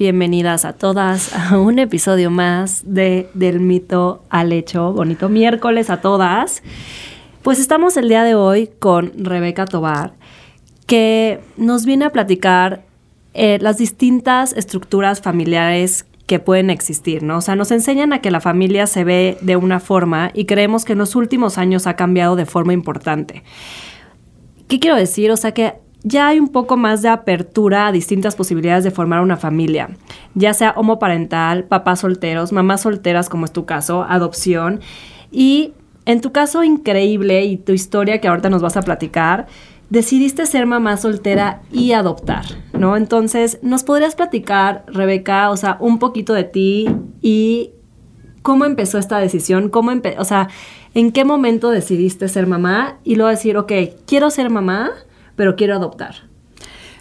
Bienvenidas a todas a un episodio más de Del mito al hecho. Bonito miércoles a todas. Pues estamos el día de hoy con Rebeca Tobar, que nos viene a platicar eh, las distintas estructuras familiares que pueden existir, ¿no? O sea, nos enseñan a que la familia se ve de una forma y creemos que en los últimos años ha cambiado de forma importante. ¿Qué quiero decir? O sea que ya hay un poco más de apertura a distintas posibilidades de formar una familia, ya sea homoparental, papás solteros, mamás solteras como es tu caso, adopción. Y en tu caso increíble y tu historia que ahorita nos vas a platicar, decidiste ser mamá soltera y adoptar, ¿no? Entonces, ¿nos podrías platicar, Rebeca, o sea, un poquito de ti y cómo empezó esta decisión? ¿Cómo o sea, en qué momento decidiste ser mamá y luego decir, ok, quiero ser mamá, pero quiero adoptar?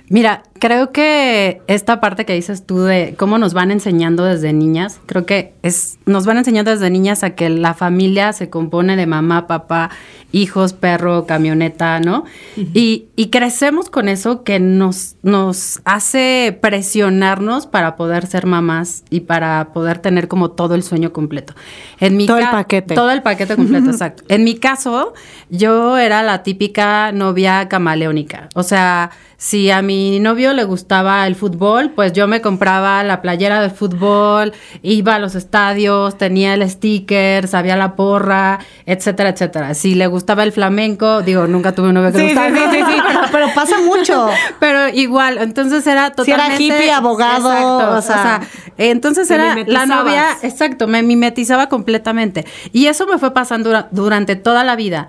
Mira, creo que esta parte que dices tú de cómo nos van enseñando desde niñas, creo que es, nos van enseñando desde niñas a que la familia se compone de mamá, papá, hijos, perro, camioneta, ¿no? y, y crecemos con eso que nos, nos hace presionarnos para poder ser mamás y para poder tener como todo el sueño completo. En mi Todo el paquete. Todo el paquete completo, exacto. En mi caso, yo era la típica novia camaleónica. O sea, si a mi novio le gustaba el fútbol, pues yo me compraba la playera de fútbol, iba a los estadios, tenía el sticker, sabía la porra, etcétera, etcétera. Si le gustaba el flamenco, digo, nunca tuve un novio que le Sí, sí, gustaba. sí, sí, sí, pero, pero pasa mucho. Pero igual, entonces era Si era totalmente... hippie, abogado, Exacto, o sea, entonces era la novia, exacto, me mimetizaba completamente. Y eso me fue pasando dura- durante toda la vida.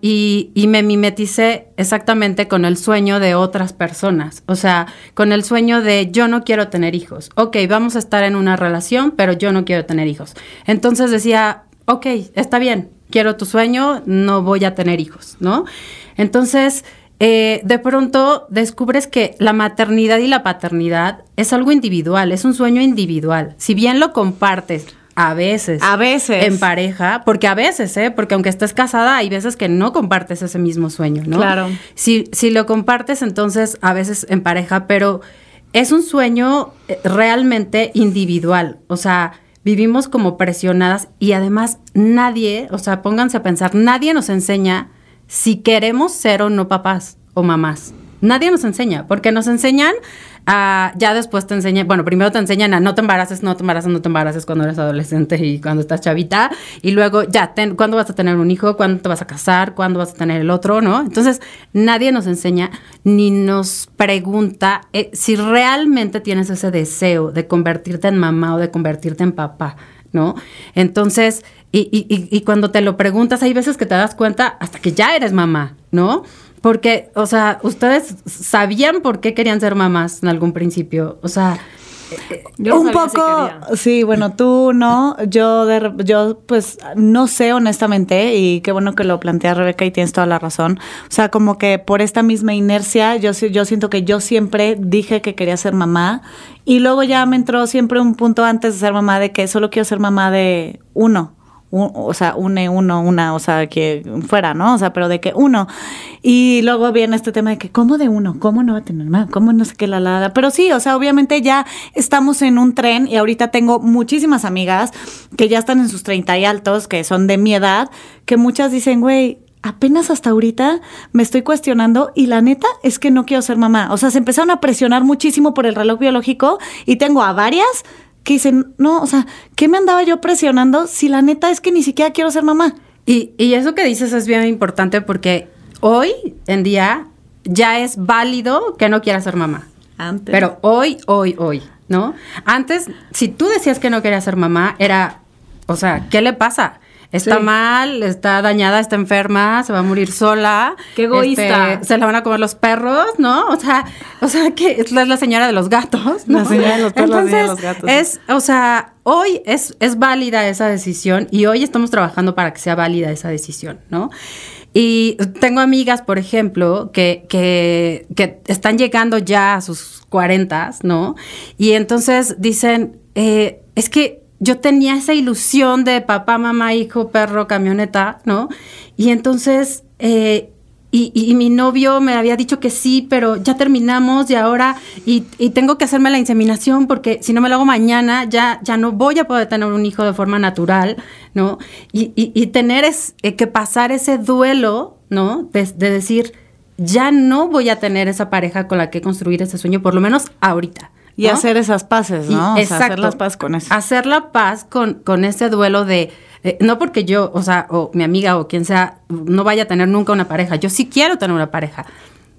Y, y me mimeticé exactamente con el sueño de otras personas. O sea, con el sueño de yo no quiero tener hijos. Ok, vamos a estar en una relación, pero yo no quiero tener hijos. Entonces decía, ok, está bien, quiero tu sueño, no voy a tener hijos, ¿no? Entonces, eh, de pronto descubres que la maternidad y la paternidad es algo individual, es un sueño individual. Si bien lo compartes a veces, A veces. en pareja, porque a veces, ¿eh? Porque aunque estés casada, hay veces que no compartes ese mismo sueño, ¿no? Claro. Si, si lo compartes, entonces a veces en pareja, pero es un sueño eh, realmente individual. O sea, vivimos como presionadas y además nadie, o sea, pónganse a pensar, nadie nos enseña si queremos ser o no papás o mamás. Nadie nos enseña, porque nos enseñan a, ya después te enseñan, bueno, primero te enseñan a no te embaraces, no te embaraces, no te embaraces cuando eres adolescente y cuando estás chavita, y luego ya, ten- ¿cuándo vas a tener un hijo? ¿Cuándo te vas a casar? ¿Cuándo vas a tener el otro? ¿No? Entonces, nadie nos enseña ni nos pregunta eh, si realmente tienes ese deseo de convertirte en mamá o de convertirte en papá, ¿no? Entonces, y- y- y cuando te lo preguntas, hay veces que te das cuenta hasta que ya eres mamá, ¿no? Porque, o sea, ustedes sabían por qué querían ser mamás en algún principio. O sea, Yo un si poco, sí, bueno, tú no, yo, de, yo pues no sé honestamente y qué bueno que lo plantea Rebeca y tienes toda la razón. O sea, como que por esta misma inercia, yo, sí- yo siento que yo siempre dije que quería ser mamá y luego ya me entró siempre un punto antes de ser mamá de que solo quiero ser mamá de uno. O sea, une uno, una, o sea, que fuera, ¿no? O sea, pero de que uno. Y luego viene este tema de que, ¿cómo de uno? ¿Cómo no va a tener más? ¿Cómo no sé qué la la? la? Pero sí, o sea, obviamente ya estamos en un tren y ahorita tengo muchísimas amigas que ya están en sus 30 y altos, que son de mi edad, que muchas dicen, güey, apenas hasta ahorita me estoy cuestionando y la neta es que no quiero ser mamá. O sea, se empezaron a presionar muchísimo por el reloj biológico y tengo a varias que dicen, no, o sea, ¿qué me andaba yo presionando si la neta es que ni siquiera quiero ser mamá? y, y eso que dices es bien importante porque hoy en día ya es válido que no quieras ser mamá. Antes. Pero hoy, hoy, hoy, ¿no? Antes, si tú decías que no querías ser mamá, era, o sea, ¿qué le pasa? Está Sí. mal, está dañada, está enferma, se va a morir sola. Qué egoísta. Este, se la van a comer los perros, ¿no? O sea, o sea que es la, señora de los gatos, ¿no? La señora de los perros, la señora de Entonces, los gatos. es, o sea, hoy es, es válida esa decisión y hoy estamos trabajando para que sea válida esa decisión, ¿no? Y tengo amigas, por ejemplo, que, que, que están llegando ya a sus 40, ¿no? Y entonces dicen, eh, es que yo tenía esa ilusión de papá, mamá, hijo, perro, camioneta, ¿no? Y entonces, eh, y, mi novio me había dicho que sí, pero ya terminamos y ahora, y, tengo que hacerme la inseminación porque si no me lo hago mañana, ya, ya no voy a poder tener un hijo de forma natural, ¿no? Y tener es, eh, que pasar ese duelo, ¿no? De, de decir, ya no voy a tener esa pareja con la que construir ese sueño, por lo menos ahorita. Y ¿no? hacer esas paces, Y- ¿no? O sea, hacer las paces con eso. Hacer la paz con, con ese duelo de, eh, no porque yo, o sea, o mi amiga o quien sea, no vaya a tener nunca una pareja. Yo sí quiero tener una pareja,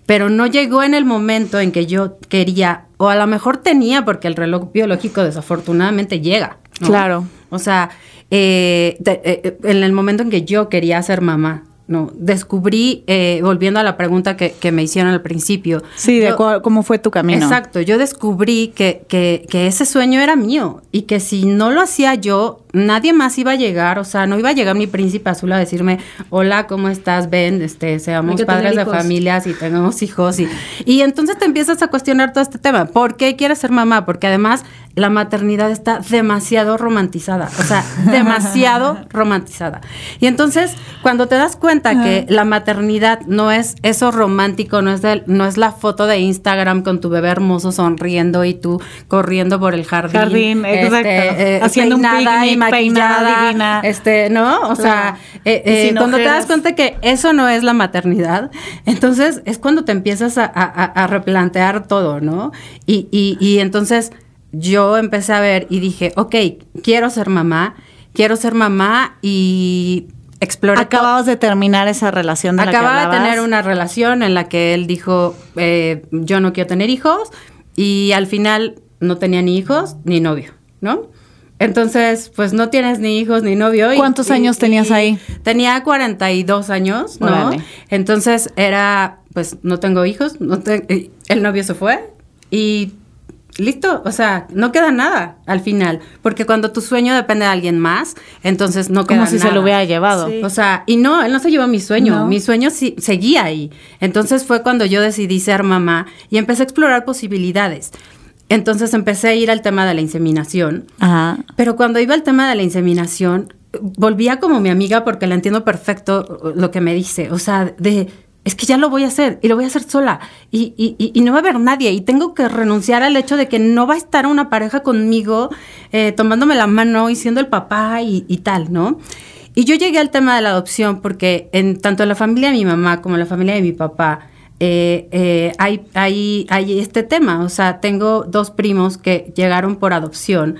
pero no llegó en el momento en que yo quería, o a lo mejor tenía, porque el reloj biológico desafortunadamente llega. ¿no? Claro. O sea, eh, de- eh, en el momento en que yo quería ser mamá, no, descubrí, eh, volviendo a la pregunta que, que me hicieron al principio. Sí, de yo- cu- cómo fue tu camino. Exacto, yo descubrí que, que, que ese sueño era mío y que si no lo hacía yo, nadie más iba a llegar, o sea, no iba a llegar mi príncipe azul a decirme, hola, ¿cómo estás? Ven, este, seamos padres de hijos". familias y tengamos hijos. Y, y entonces te empiezas a cuestionar todo este tema. ¿Por qué quieres ser mamá? Porque además la maternidad está demasiado romantizada, o sea, demasiado romantizada. Y entonces, cuando te das cuenta que la maternidad no es eso romántico, no es, no es la foto de Instagram con tu bebé hermoso sonriendo y tú corriendo por el jardín. Jardín, exacto. eh, Haciendo un picnic, maquillada, peinada, divina. Este, ¿no? O sea, eh, eh, cuando te das cuenta que eso no es la maternidad, entonces es cuando te empiezas a, a- a- a replantear todo, ¿no? Y, y- y entonces yo empecé a ver y dije, ok, quiero ser mamá, quiero ser mamá y exploré. Acababas de terminar esa relación de la que Acababa de tener una relación en la que él dijo, eh, yo no quiero tener hijos, y al final no tenía ni hijos ni novio, ¿no? Entonces, pues no tienes ni hijos ni novio. y- ¿Cuántos y- años tenías y ahí? Tenía 42 años, ¿no? Órale. Entonces era, pues no tengo hijos, no te- el novio se fue y listo, o sea, no queda nada al final, porque cuando tu sueño depende de alguien más, entonces no queda Como si se lo hubiera llevado. Sí. O sea, y no, él no se llevó mi sueño, No. mi sueño sí, seguía ahí. Entonces fue cuando yo decidí ser mamá y empecé a explorar posibilidades. Entonces empecé a ir al tema de la inseminación. Ajá. Pero cuando iba al tema de la inseminación, volvía como mi amiga porque la entiendo perfecto uh, lo que me dice. O sea, de, es que ya lo voy a hacer y lo voy a hacer sola y, y- y- y no va a haber nadie y tengo que renunciar al hecho de que no va a estar una pareja conmigo eh, tomándome la mano y siendo el papá y, tal, ¿no? Y yo llegué al tema de la adopción porque en tanto la familia de mi mamá como la familia de mi papá, eh, eh, hay, hay, hay este tema. O sea, tengo dos primos que llegaron por adopción.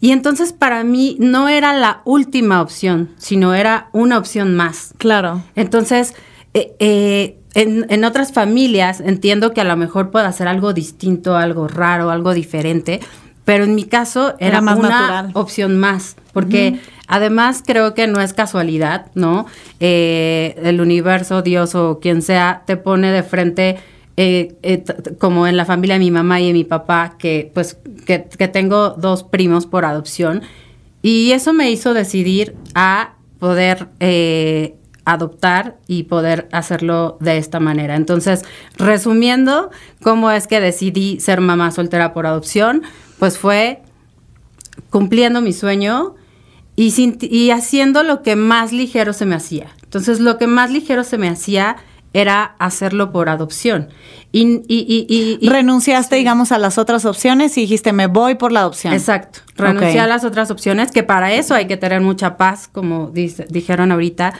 Y entonces para mí no era la última opción, sino era una opción más. Claro. Entonces, eh, eh, en, en otras familias entiendo que a lo mejor pueda ser algo distinto, algo raro, algo diferente, pero en mi caso era, Era más una natural. opción más, porque además creo que no es casualidad, ¿no? Eh, el universo, Dios o quien sea, te pone de frente. eh, eh, como en la familia de mi mamá y de mi papá, que pues que, tengo dos primos por adopción, y eso me hizo decidir a poder adoptar y poder hacerlo de esta manera. Entonces, resumiendo, ¿cómo es que decidí ser mamá soltera por adopción? Pues fue cumpliendo mi sueño y, sin- y haciendo lo que más ligero se me hacía. Entonces, lo que más ligero se me hacía era hacerlo por adopción. Y, y- y- y- y- Renunciaste, digamos, a las otras opciones y dijiste, me voy por la adopción. Exacto. Renuncié a las otras opciones, que para eso hay que tener mucha paz, como dice- dijeron ahorita,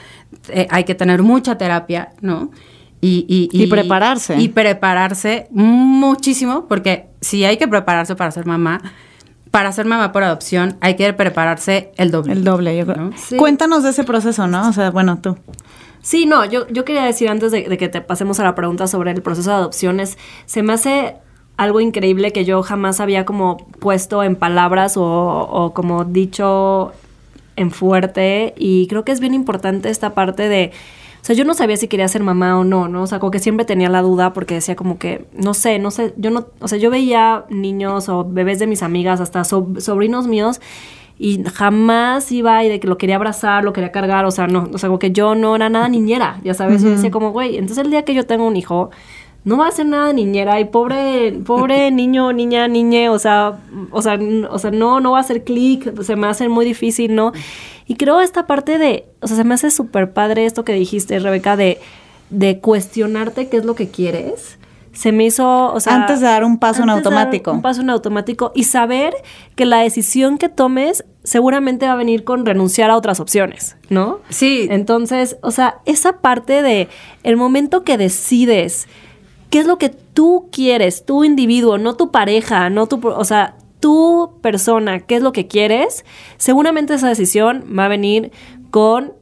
eh, hay que tener mucha terapia, ¿no? Y, Y prepararse. Y prepararse muchísimo, porque si hay que prepararse para ser mamá, para ser mamá por adopción, hay que prepararse el doble. El doble, yo creo. ¿no? Sí. Cuéntanos de ese proceso, ¿no? O sea, bueno, tú. Sí, no, yo, yo quería decir antes de, de que te pasemos a la pregunta sobre el proceso de adopciones, se me hace algo increíble que yo jamás había como puesto en palabras o, o como dicho en fuerte y creo que es bien importante esta parte de sea, yo no sabía si quería ser mamá o no, ¿no? O sea, como que siempre tenía la duda porque decía como que, no sé, no sé, yo no, o sea, yo veía niños o bebés de mis amigas, hasta sobrinos míos, y jamás iba y de que lo quería abrazar, lo quería cargar, o sea, no, o sea, como que yo no era nada niñera, ya sabes, yo decía como, güey, entonces el día que yo tengo un hijo, no va a ser nada niñera y pobre, pobre niño, niña, niñe, o sea, o sea, o sea, no, no va a ser clic, se me hace muy difícil, ¿no? Y creo esta parte de, o sea, se me hace súper padre esto que dijiste, Rebeca, de, de cuestionarte qué es lo que quieres. Se me hizo, o sea... Antes de dar un paso en automático. un paso en automático y saber que la decisión que tomes seguramente va a venir con renunciar a otras opciones, ¿no? Sí. Entonces, o sea, esa parte de el momento que decides qué es lo que tú quieres, tu individuo, no tu pareja, no tu, o sea, tu persona, qué es lo que quieres, seguramente esa decisión va a venir con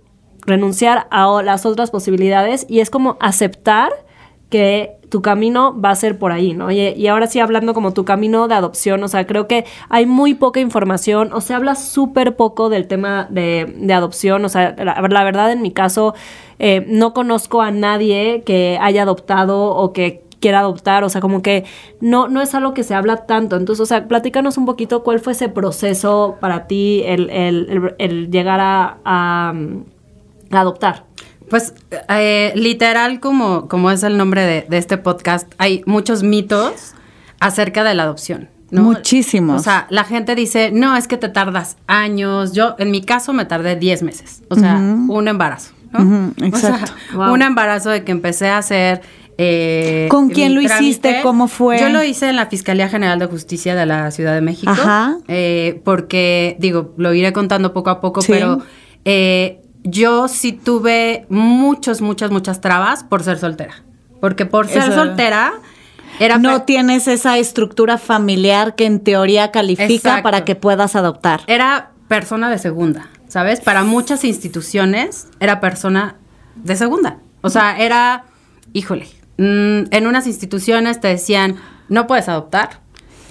renunciar a las otras posibilidades y es como aceptar que tu camino va a ser por ahí, ¿no? Y, ahora sí hablando como tu camino de adopción, o sea, creo que hay muy poca información, o se habla súper poco del tema de, adopción, o sea, la, verdad en mi caso eh, no conozco a nadie que haya adoptado o que quiera adoptar, o sea, como que no, no es algo que se habla tanto. Entonces, o sea, platícanos un poquito cuál fue ese proceso para ti, el, llegar a, adoptar. Pues eh, literal, como, como es el nombre de, este podcast, hay muchos mitos acerca de la adopción. Muchísimos. O sea, la gente dice, no, es que te tardas años. Yo, en mi caso, me tardé 10 meses. O sea, un embarazo. ¿no? exacto. Un embarazo de que empecé a hacer eh, ¿Con quién lo hiciste? ¿Cómo fue? Yo lo hice en la Fiscalía General de Justicia de la Ciudad de México. Ajá. Eh, porque, digo, lo iré contando poco a poco, pero eh, yo sí tuve muchos, muchas, muchas trabas por ser soltera. Porque por ser soltera... Era no tienes esa estructura familiar que en teoría califica para que puedas adoptar. Era persona de segunda, ¿sabes? Para muchas instituciones era persona de segunda. O sea, era, híjole, Mm, en unas instituciones te decían, no puedes adoptar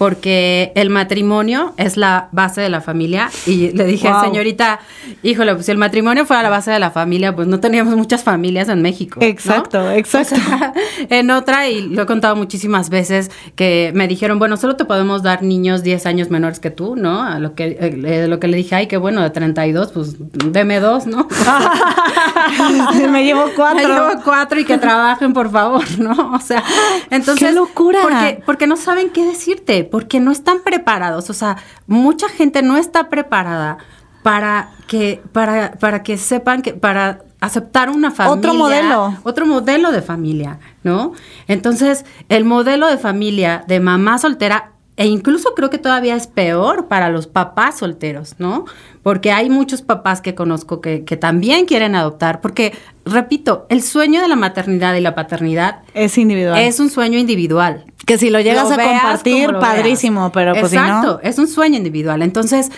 porque el matrimonio es la base de la familia. Y le dije, señorita, híjole, pues si el matrimonio fuera la base de la familia, pues no teníamos muchas familias en México. Exacto, exacto. en otra, y lo he contado muchísimas veces, que me dijeron, bueno, solo te podemos dar niños 10 años menores que tú, ¿no? A lo que, eh, lo que le dije, ay, qué bueno, de 32, pues deme dos, ¿no? me llevo cuatro. Me llevo cuatro y que trabajen, por favor, ¿no? O sea, entonces... ¡Qué locura! Porque, porque no saben qué decirte porque no están preparados. O sea, mucha gente no está preparada para que, para, para que sepan que, para aceptar una familia. Otro modelo. Otro modelo de familia, ¿no? Entonces, el modelo de familia de mamá soltera e incluso creo que todavía es peor para los papás solteros, ¿no? Porque hay muchos papás que conozco que, también quieren adoptar, porque, repito, el sueño de la maternidad y la paternidad es individual. Es un sueño individual. Que si lo llegas a compartir, padrísimo, pero pues Exacto, es un sueño individual. Entonces,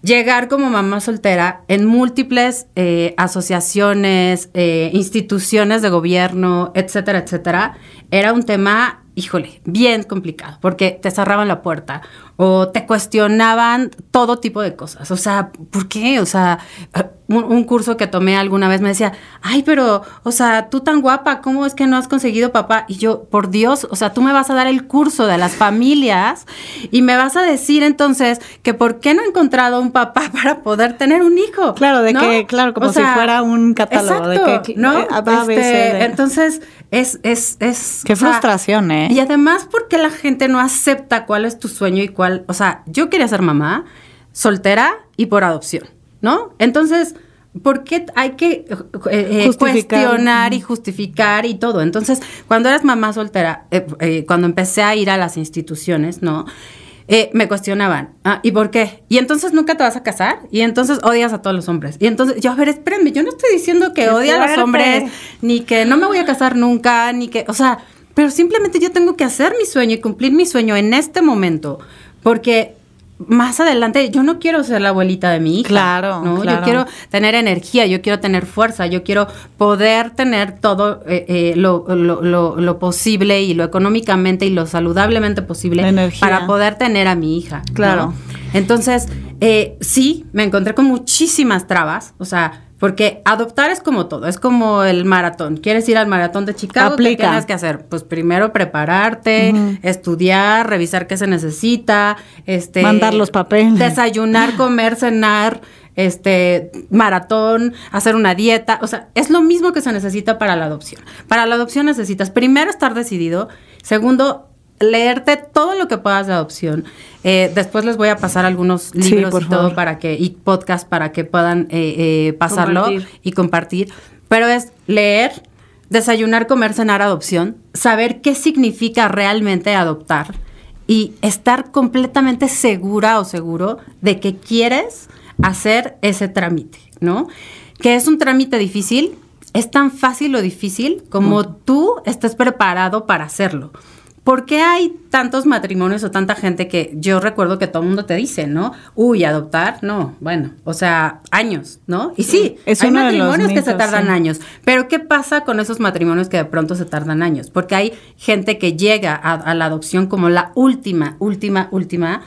llegar como mamá soltera en múltiples eh, asociaciones, eh, instituciones de gobierno, etcétera, etcétera, era un tema híjole, bien complicado, porque te cerraban la puerta o te cuestionaban todo tipo de cosas. O sea, ¿por qué? O sea, un, curso que tomé alguna vez me decía, ay, pero, o sea, tú tan guapa, ¿cómo es que no has conseguido papá? Y yo, por Dios, o sea, tú me vas a dar el curso de las familias y me vas a decir entonces que por qué no he encontrado un papá para poder tener un hijo. Claro, de que, claro, como si fuera un catálogo. de que, ¿no? Eh, este, entonces, es, es, es. Qué frustración, ¿eh? Y además, porque la gente no acepta cuál es tu sueño y cuál. O sea, yo quería ser mamá, soltera y por adopción, ¿no? Entonces, ¿por qué hay que eh, eh, cuestionar y justificar y todo? Entonces, cuando eras mamá soltera, cuando empecé a ir a las instituciones, ¿no? Eh, me cuestionaban, ah, ¿y por qué? Y entonces nunca te vas a casar, y entonces odias a todos los hombres. Y entonces, yo, a ver, espérenme, yo no estoy diciendo que odie a los hombres, ni que no me voy a casar nunca, ni que, o sea, pero simplemente yo tengo que hacer mi sueño y cumplir mi sueño en este momento, porque más adelante yo no quiero ser la abuelita de mi hija. Claro, ¿no? Yo quiero tener energía, yo quiero tener fuerza, yo quiero poder tener todo eh, eh, lo, lo, lo, posible y lo económicamente y lo saludablemente posible para poder tener a mi hija. Claro. Entonces, eh, sí, me encontré con muchísimas trabas, o sea, porque adoptar es como todo, es como el maratón. ¿Quieres ir al maratón de Chicago? ¿Qué tienes que hacer? Pues primero prepararte, estudiar, revisar qué se necesita, este Mandar los papeles. desayunar, comer, cenar, este maratón, hacer una dieta, o sea, es lo mismo que se necesita para la adopción. Para la adopción necesitas primero estar decidido, segundo leerte todo lo que puedas de adopción. Eh, después les voy a pasar algunos libros y todo favor. para que y podcast para que puedan eh, eh, pasarlo Compartir. y compartir. Pero es leer, desayunar, comer, cenar, adopción, saber qué significa realmente adoptar y estar completamente segura o seguro de que quieres hacer ese trámite, ¿no? Que es un trámite difícil, es tan fácil o difícil como tú estés preparado para hacerlo. ¿Por qué hay tantos matrimonios o tanta gente que yo recuerdo que todo el mundo te dice, ¿no? Uy, adoptar, no, bueno, o sea, años, ¿no? Y sí, Es hay matrimonios que se tardan sí. años, pero ¿qué pasa con esos matrimonios que de pronto se tardan años? Porque hay gente que llega a, a la adopción como la última, última, última,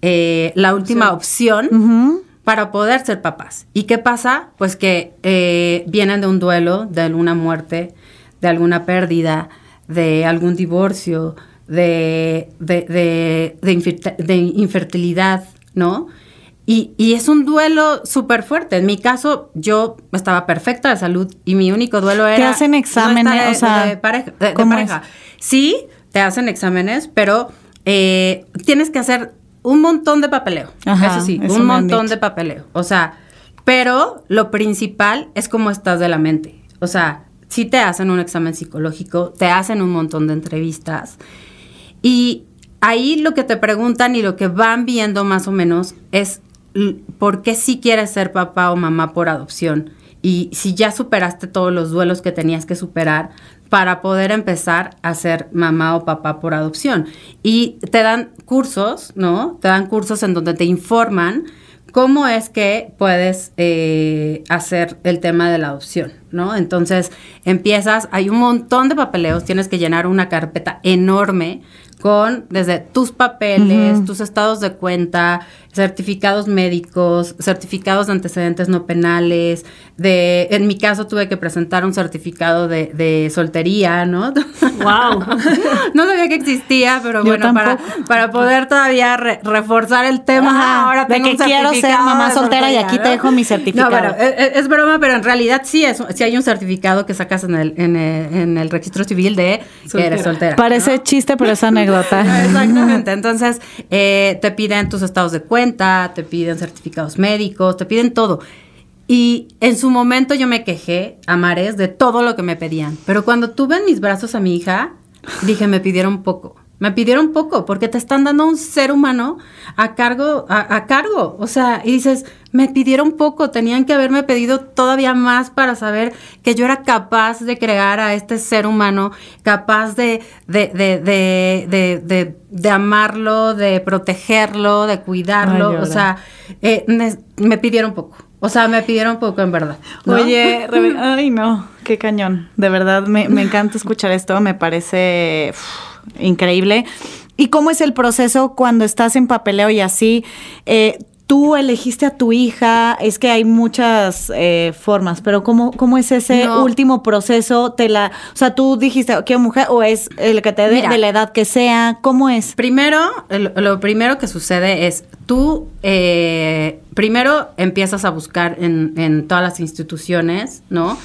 eh, la última opción para poder ser papás. ¿Y qué pasa? Pues que eh, vienen de un duelo, de alguna muerte, de alguna pérdida, de algún divorcio, de, de, de- de infertilidad, ¿no? Y, y es un duelo súper fuerte. En mi caso, yo estaba perfecta de salud y mi único duelo era... hacen no exámenes? de- O sea, de pareja. de- de ¿cómo pareja. Sí, te hacen exámenes, pero eh, tienes que hacer un montón de papeleo. Ajá, eso sí, eso un montón de papeleo. O sea, pero lo principal es cómo estás de la mente. O sea, sí te hacen un examen psicológico, te hacen un montón de entrevistas. Y ahí lo que te preguntan y lo que van viendo más o menos es por qué sí quieres ser papá o mamá por adopción. Y si ya superaste todos los duelos que tenías que superar para poder empezar a ser mamá o papá por adopción. Y te dan cursos, ¿no? Te dan cursos en donde te informan cómo es que puedes eh, hacer el tema de la adopción, ¿no? Entonces empiezas, hay un montón de papeleos, tienes que llenar una carpeta enorme con desde tus papeles, tus estados de cuenta, certificados médicos, certificados de antecedentes no penales, de, en mi caso tuve que presentar un certificado de, de soltería, ¿no? Wow. no sabía que existía, pero Yo bueno, para, tampoco. para poder todavía re- reforzar el tema, Ajá, ahora de tengo que un quiero ser mamá de soltera y aquí te dejo mi certificado. No, bueno, es, es- es broma, pero en realidad sí es, sí hay un certificado que sacas en el, en el, en el registro civil de que eres soltera. Parece chiste, pero es anécdota. Exactamente. Entonces, eh, te piden tus estados de cuenta, te piden certificados médicos, te piden todo. Y en su momento yo me quejé a mares de todo lo que me pedían. Pero cuando tuve en mis brazos a mi hija, dije, me pidieron poco. Me pidieron poco porque te están dando un ser humano a cargo, a, a cargo. O sea, y dices, me pidieron poco, tenían que haberme pedido todavía más para saber que yo era capaz de crear a este ser humano, capaz de, de, de, de, amarlo, de protegerlo, de cuidarlo. Ay, o sea, eh, me, me pidieron poco. O sea, me pidieron poco en verdad. ¿no? Oye, Rebe- ay no, qué cañón. De verdad, me, me encanta escuchar esto, me parece increíble. ¿Y cómo es el proceso cuando estás en papeleo y así? Eh, Tú elegiste a tu hija, es que hay muchas eh, formas, pero ¿cómo, ¿cómo es ese No. último proceso? Te la, o sea, tú dijiste, ¿qué mujer? ¿O es el que te dé de la edad que sea? ¿Cómo es? Primero, lo, lo primero que sucede es tú eh, primero empiezas a buscar en, en todas las instituciones, ¿no?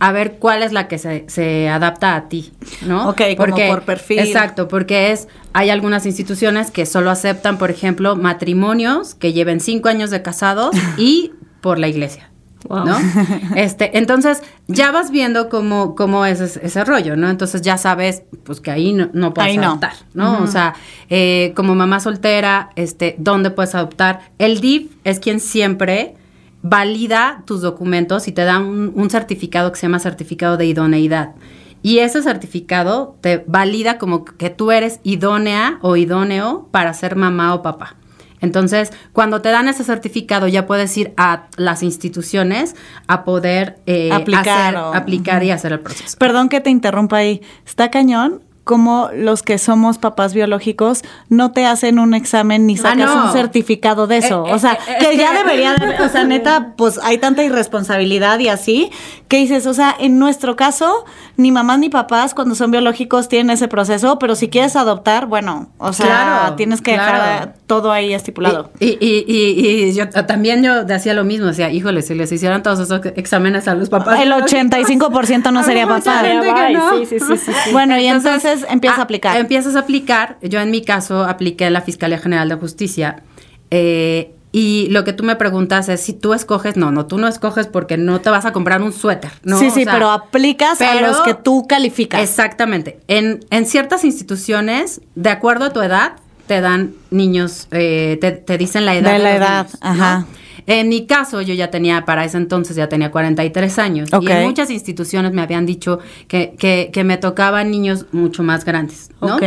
A ver cuál es la que se, se adapta a ti, ¿no? Ok, como por perfil. Exacto, porque es, hay algunas instituciones que solo aceptan, por ejemplo, matrimonios que lleven cinco años de casados y por la iglesia. Wow. ¿No? Este, entonces, ya vas viendo cómo, cómo es ese, ese rollo, ¿no? Entonces ya sabes, pues que ahí no, no puedes Ahí no. adoptar, ¿no? O sea, eh, como mamá soltera, este, ¿dónde puedes adoptar? El DIF es quien siempre valida tus documentos y te da un, un certificado que se llama certificado de idoneidad. Y ese certificado te valida como que tú eres idónea o idóneo para ser mamá o papá. Entonces, cuando te dan ese certificado, ya puedes ir a las instituciones a poder eh, Aplicar hacer- aplicar y hacer el proceso. Perdón que te interrumpa ahí. Está cañón cómo los que somos papás biológicos no te hacen un examen ni sacas no. un certificado de eso. Eh, o sea, eh, eh, que ya debería de, o sea, neta, pues hay tanta irresponsabilidad y así, que dices, o sea, en nuestro caso, ni mamás ni papás cuando son biológicos tienen ese proceso, pero si quieres adoptar, bueno, o sea, Claro, tienes que claro. dejar todo ahí estipulado. Y, y, y, y yo también yo decía lo mismo, decía, híjole, si les hicieran todos esos exámenes a los papás. El 85% no sería papá. gente que no. Sí, sí, sí, sí, sí. Bueno, y entonces empieza a aplicar. Empiezas a aplicar. Yo en mi caso apliqué en la Fiscalía General de Justicia. eh, y lo que tú me preguntas es si tú escoges, no, no, tú no escoges porque no te vas a comprar un suéter, ¿no? sí, O sí, sea, pero aplicas a pero- los que tú calificas. Exactamente. En, en ciertas instituciones, de acuerdo a tu edad, te dan niños, eh, te, te dicen la edad. De la edad, niños, ¿no? En mi caso, yo ya tenía, para ese entonces ya tenía 43 años. Y en muchas instituciones me habían dicho que, que, que me tocaban niños mucho más grandes, ¿no? Ok.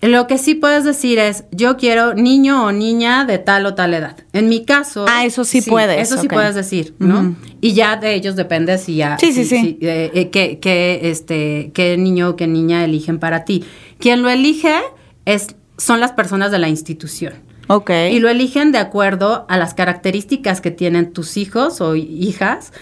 Lo que sí puedes decir es, yo quiero niño o niña de tal o tal edad. En mi caso... Ah, eso sí puedes, Eso sí puedes decir, ¿no? Y ya de ellos depende si ya... Sí, sí, si- sí. si, eh, eh, qué, qué, este, qué niño o qué niña eligen para ti. Quien lo elige es, son las personas de la institución. Ok. Y lo eligen de acuerdo a las características que tienen tus hijos o hijas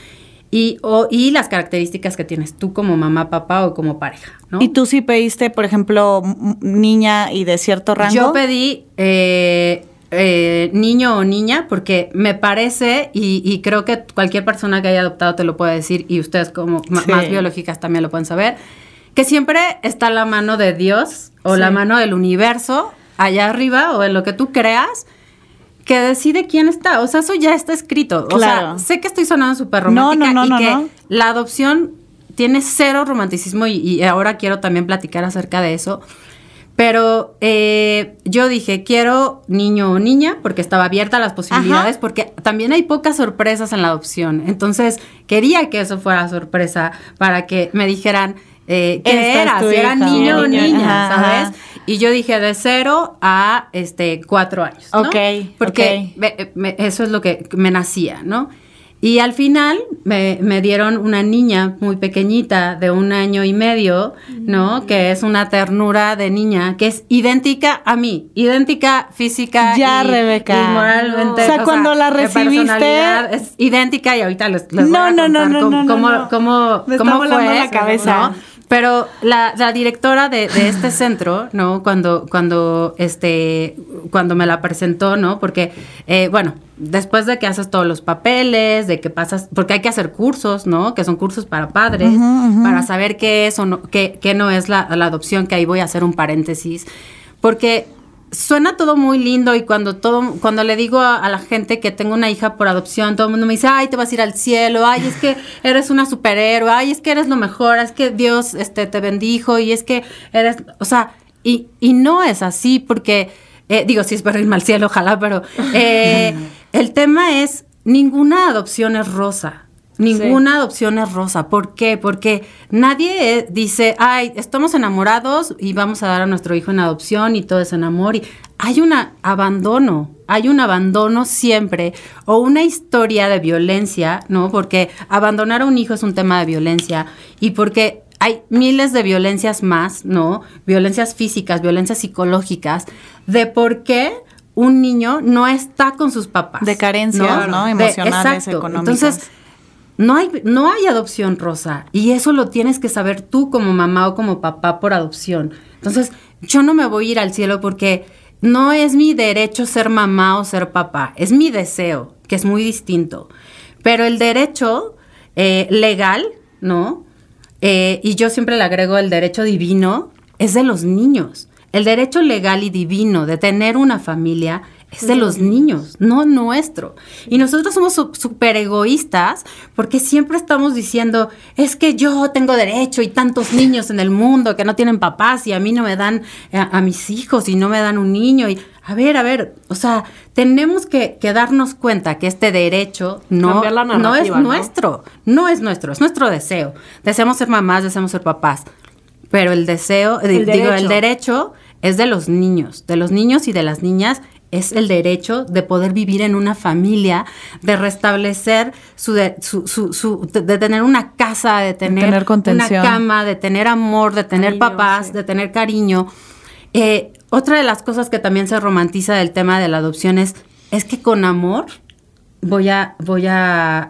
y, o, y las características que tienes tú como mamá, papá o como pareja, ¿no? ¿Y tú sí pediste, por ejemplo, niña y de cierto rango? Yo pedí eh, eh, niño o niña porque me parece, y, y creo que cualquier persona que haya adoptado te lo puede decir, y ustedes como Sí. más biológicas también lo pueden saber, que siempre está la mano de Dios o Sí. la mano del universo allá arriba o en lo que tú creas que decide quién está. O sea, eso ya está escrito. O Claro. sea, sé que estoy sonando súper romántica no, no, y no, que no. la adopción tiene cero romanticismo y, y ahora quiero también platicar acerca de eso. Pero eh, yo dije, quiero niño o niña, porque estaba abierta a las posibilidades, Ajá. porque también hay pocas sorpresas en la adopción. Entonces, quería que eso fuera sorpresa para que me dijeran eh, qué era, si era niño o niña. ¿sabes? ajá. Y yo dije de cero a este cuatro años. ¿no? Ok, Porque me- me- eso es lo que me nacía, ¿no? Y al final me, me dieron una niña muy pequeñita de un año y medio, ¿no? Que es una ternura de niña, que es idéntica a mí, idéntica física Ya, y, Rebeca. y moralmente. O sea, cuando la recibiste- Es idéntica y ahorita les, les No, voy a no, no, no, cómo, no, no, cómo, cómo- Me fue, la cabeza. ¿no? Pero la, la directora de, de este centro, ¿no? Cuando, cuando, este, cuando me la presentó, ¿no? Porque, eh, bueno, después de que haces todos los papeles, de que pasas, porque hay que hacer cursos, ¿no? Que son cursos para padres, para saber qué es o no, qué, qué no es la, la adopción, que ahí voy a hacer un paréntesis. Porque suena todo muy lindo y cuando todo, cuando le digo a, a la gente que tengo una hija por adopción, todo el mundo me dice, ay, te vas a ir al cielo, ay, es que eres una superhéroe, ay, es que eres lo mejor, es que Dios este, te bendijo y es que eres, o sea, y, y no es así porque, eh, digo, sí espero irme al cielo, ojalá, pero eh, el tema es, ninguna adopción es rosa. Ninguna adopción es rosa. ¿Por qué? Porque nadie eh, dice, ay, estamos enamorados y vamos a dar a nuestro hijo en adopción y todo es en amor. Y hay un abandono, hay un abandono siempre o una historia de violencia, ¿no? Porque abandonar a un hijo es un tema de violencia y porque hay miles de violencias más, ¿no? Violencias físicas, violencias psicológicas, de por qué un niño no está con sus papás. De carencias, ¿no? Emocionales, exacto. económicas. Entonces, no hay, no hay adopción rosa y eso lo tienes que saber tú como mamá o como papá por adopción. Entonces, yo no me voy a ir al cielo porque no es mi derecho ser mamá o ser papá, es mi deseo, que es muy distinto. Pero el derecho eh, legal, ¿no? Eh, y yo siempre le agrego el derecho divino, es de los niños. El derecho legal y divino de tener una familia es de los niños, no nuestro. Y nosotros somos súper egoístas porque siempre estamos diciendo, es que yo tengo derecho y tantos niños en el mundo que no tienen papás y a mí no me dan eh, a, a mis hijos y no me dan un niño. Y a ver, a ver, o sea, tenemos que, que darnos cuenta que este derecho no, no es nuestro, no es nuestro, es nuestro deseo. Deseamos ser mamás, deseamos ser papás. Pero el deseo, El digo, derecho. el derecho es de los niños, de los niños y de las niñas, es el derecho de poder vivir en una familia, de restablecer su, de, su, su, de tener una casa, de tener, una cama, de tener amor, de tener papás, de tener cariño. Eh, otra de las cosas que también se romantiza del tema de la adopción es, es que con amor voy a, voy a,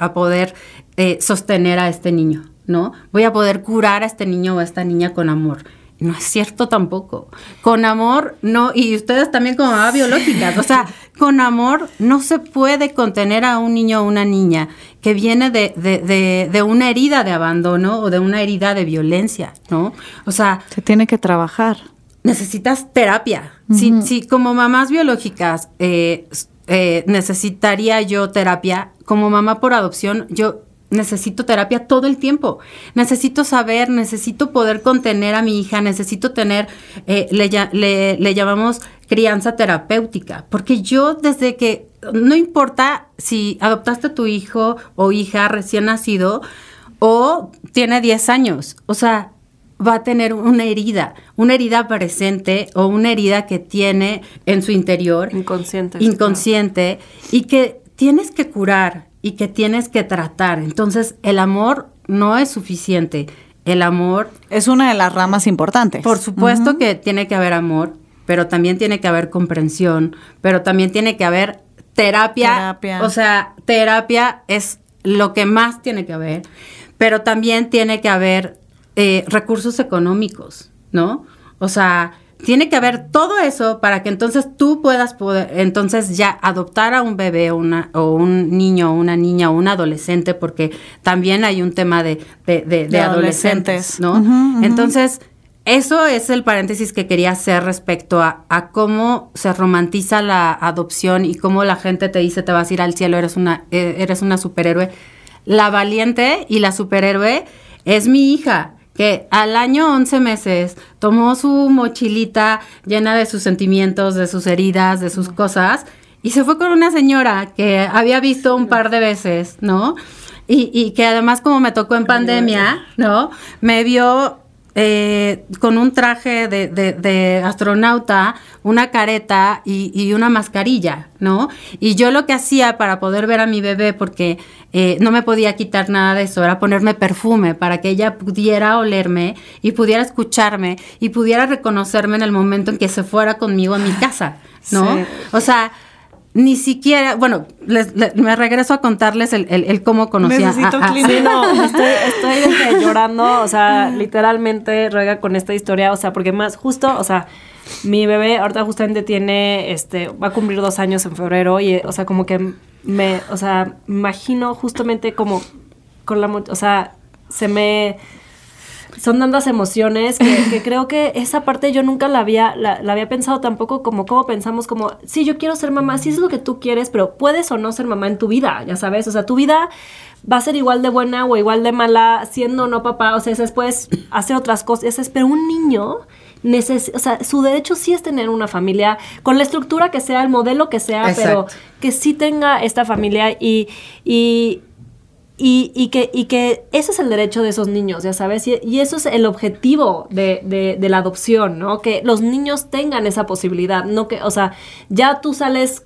a, poder eh, sostener a este niño, ¿no? Voy a poder curar a este niño o a esta niña con amor. No es cierto tampoco. Con amor, no, y ustedes también como mamá biológica, o sea, con amor no se puede contener a un niño o una niña que viene de, de, de, una herida de abandono o de una herida de violencia, ¿no? O sea... Se tiene que trabajar. Necesitas terapia. si, como mamás biológicas eh, eh, necesitaría yo terapia, como mamá por adopción, yo necesito terapia todo el tiempo. Necesito saber, necesito poder contener a mi hija, necesito tener, eh, le, le, llamamos crianza terapéutica, porque yo desde que, no importa si adoptaste a tu hijo o hija recién nacido o tiene 10 años, o sea, va a tener una herida, una herida presente o una herida que tiene en su interior. Inconsciente. Inconsciente y que tienes que curar y que tienes que tratar. Entonces, el amor no es suficiente. El amor... Es una de las ramas importantes. Por supuesto que tiene que haber amor, pero también tiene que haber comprensión, pero también tiene que haber terapia. terapia. O sea, terapia es lo que más tiene que haber, pero también tiene que haber eh, recursos económicos, ¿no? O sea, tiene que haber todo eso para que entonces tú puedas poder, entonces ya adoptar a un bebé o, una, o un niño o una niña o un adolescente, porque también hay un tema de, de, adolescentes, ¿no? Entonces, eso es el paréntesis que quería hacer respecto a, a, cómo se romantiza la adopción y cómo la gente te dice te vas a ir al cielo, eres una, e, eres una superhéroe. La valiente y la superhéroe es mi hija que al año 11 meses tomó su mochilita llena de sus sentimientos, de sus heridas, de sus cosas, y se fue con una señora que había visto un par de veces, ¿no? Y, y que además como me tocó en pandemia, ¿no? Me vio eh, con un traje de, de, astronauta, una careta y, una mascarilla, ¿no? Y yo lo que hacía para poder ver a mi bebé, porque eh, no me podía quitar nada de eso, era ponerme perfume para que ella pudiera olerme y pudiera escucharme y pudiera reconocerme en el momento en que se fuera conmigo a mi casa, ¿no? O sea, ni siquiera, bueno, me regreso a contarles el, el, cómo conocía Necesito a, Sí, no, estoy, estoy llorando, o sea, literalmente ruega con esta historia, o sea, porque más justo, o sea, mi bebé ahorita justamente tiene, este, va a cumplir dos años en febrero y, o sea, como que me, o sea, imagino justamente como con la, o sea, se me son tantas emociones que, creo que esa parte yo nunca la había, la, había pensado tampoco como cómo pensamos como, sí, yo quiero ser mamá, sí es lo que tú quieres, pero puedes o no ser mamá en tu vida, ya sabes, o sea, tu vida va a ser igual de buena o igual de mala siendo o no papá, o sea, después hacer otras cosas, pero un niño o sea, su derecho sí es tener una familia con la estructura que sea, el modelo que sea, pero que sí tenga esta familia y, y y, y, que, y que ese es el derecho de esos niños, ya sabes, y, eso es el objetivo de, de, de, la adopción, ¿no? Que los niños tengan esa posibilidad, no que, o sea, ya tú sales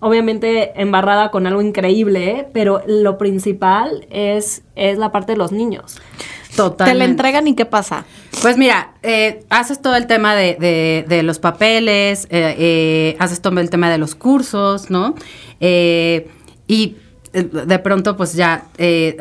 obviamente embarrada con algo increíble, pero lo principal es, es la parte de los niños. Totalmente. Te la entregan y qué pasa. Pues mira, eh, haces todo el tema de, de, de los papeles, eh, eh, haces todo el tema de los cursos, ¿no? y de pronto pues ya, eh,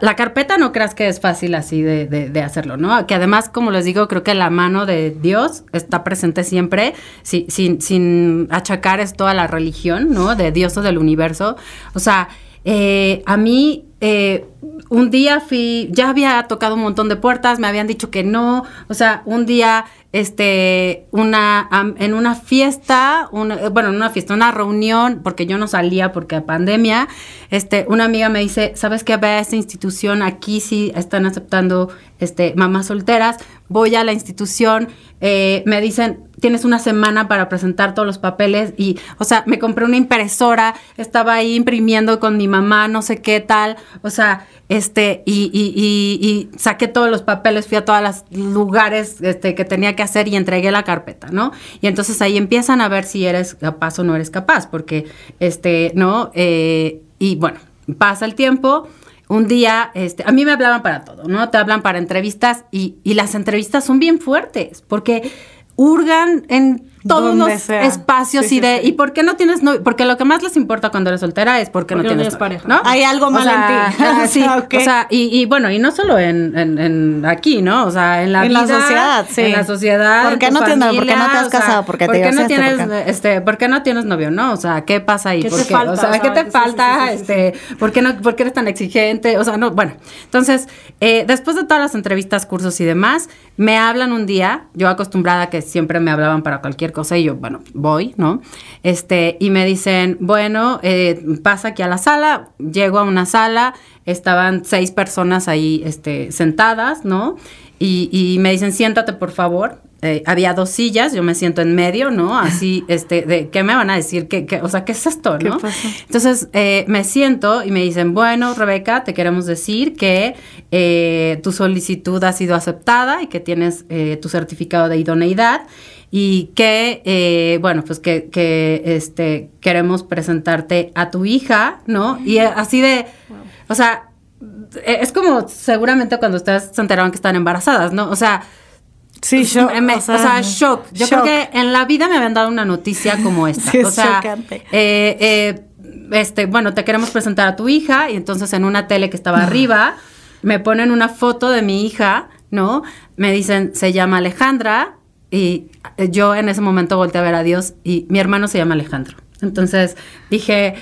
la carpeta no creas que es fácil así de, de, hacerlo, ¿no? Que además, como les digo, creo que la mano de Dios está presente siempre, sin, sin achacar esto a la religión, ¿no? De Dios o del universo. O sea, eh, a mí eh, un día fui, ya había tocado un montón de puertas, me habían dicho que no, o sea, un día este, una, en una fiesta, una, bueno, en una fiesta, una reunión, porque yo no salía porque pandemia, este, una amiga me dice, ¿sabes qué? Ve a esta institución, aquí sí están aceptando, este, mamás solteras, voy a la institución, eh, me dicen, tienes una semana para presentar todos los papeles y, o sea, me compré una impresora, estaba ahí imprimiendo con mi mamá, no sé qué tal, o sea, este, y, y, y, y saqué todos los papeles, fui a todos los lugares este, que tenía que hacer y entregué la carpeta, ¿no? Y entonces ahí empiezan a ver si eres capaz o no eres capaz, porque, este, ¿no? Eh, y bueno, pasa el tiempo. Un día, este, a mí me hablaban para todo, ¿no? Te hablan para entrevistas y, y las entrevistas son bien fuertes, porque hurgan en todos los sea. espacios Sí, y de sí. y por qué no tienes novio porque lo que más les importa cuando eres soltera es por qué no Porque no tienes tienes novio, pareja. ¿no? Hay algo O mal sea, en ti. ah, sí, Ok. o sea, y, y bueno, y no solo en, en- en aquí, ¿no? O sea, en la En la sociedad, sí. en la sociedad, ¿Por qué no tienes novio? ¿Por qué no te familia, has casado? ¿Por qué te ¿por qué no tienes, ¿Por qué? este, por qué no tienes novio, no? O sea, ¿qué pasa ahí? ¿Qué ¿Por te qué? falta? O sea, ¿qué te falta? Este, ¿por qué no, por qué eres tan exigente? O sea, no, bueno. Entonces, eh, después de todas las entrevistas, cursos y demás, me hablan un día, yo acostumbrada que siempre me hablaban para cualquier cosa y yo, bueno, voy, ¿no? Este, y me dicen, bueno, eh, pasa aquí a la sala, llego a una sala, estaban seis personas ahí, este, sentadas, ¿no? Y, y me dicen, siéntate, por favor. Eh, había dos sillas, yo me siento en medio, ¿no? Así, este, de, ¿qué me van a decir? ¿Qué, qué- o sea, ¿qué es esto, ¿Qué no? pasó? Entonces eh, me siento y me dicen, bueno, Rebeca, te queremos decir que eh, tu solicitud ha sido aceptada y que tienes eh, tu certificado de idoneidad y que, eh, bueno, pues que, que, este, queremos presentarte a tu hija, ¿no? Y así de, o sea, es como seguramente cuando ustedes se enteraron que están embarazadas, ¿no? O sea, Sí, pues, shock. me- o sea, shock. Yo shock. creo que en la vida me habían dado una noticia como esta. Sí, es o sea, chocante. eh, eh, este, bueno, te queremos presentar a tu hija y entonces en una tele que estaba arriba me ponen una foto de mi hija, ¿no? Me dicen, se llama Alejandra y eh, yo en ese momento volteé a ver a Dios y mi hermano se llama Alejandro. Entonces dije,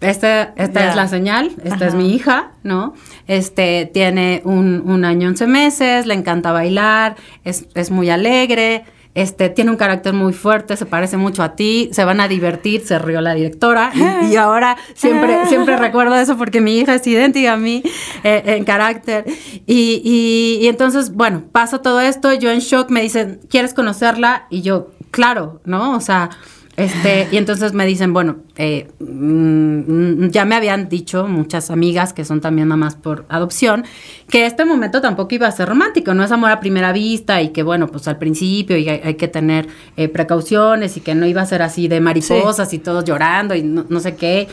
esta, esta es la señal, esta es mi hija, ¿no? Este, tiene un, un año, 11 meses, le encanta bailar, es, es muy alegre, este, tiene un carácter muy fuerte, se parece mucho a ti, se van a divertir, se rió la directora, y, y ahora siempre, siempre recuerdo eso porque mi hija es idéntica a mí eh, en carácter. Y, y- y entonces, bueno, pasa todo esto, yo en shock me dicen, ¿quieres conocerla? Y yo, claro, ¿no? O sea... Este, y entonces me dicen, bueno, eh, mm, ya me habían dicho muchas amigas que son también mamás por adopción, que este momento tampoco iba a ser romántico, no es amor a primera vista y que bueno, pues al principio y hay, hay que tener eh, precauciones y que no iba a ser así de mariposas y todos llorando y no, no sé qué.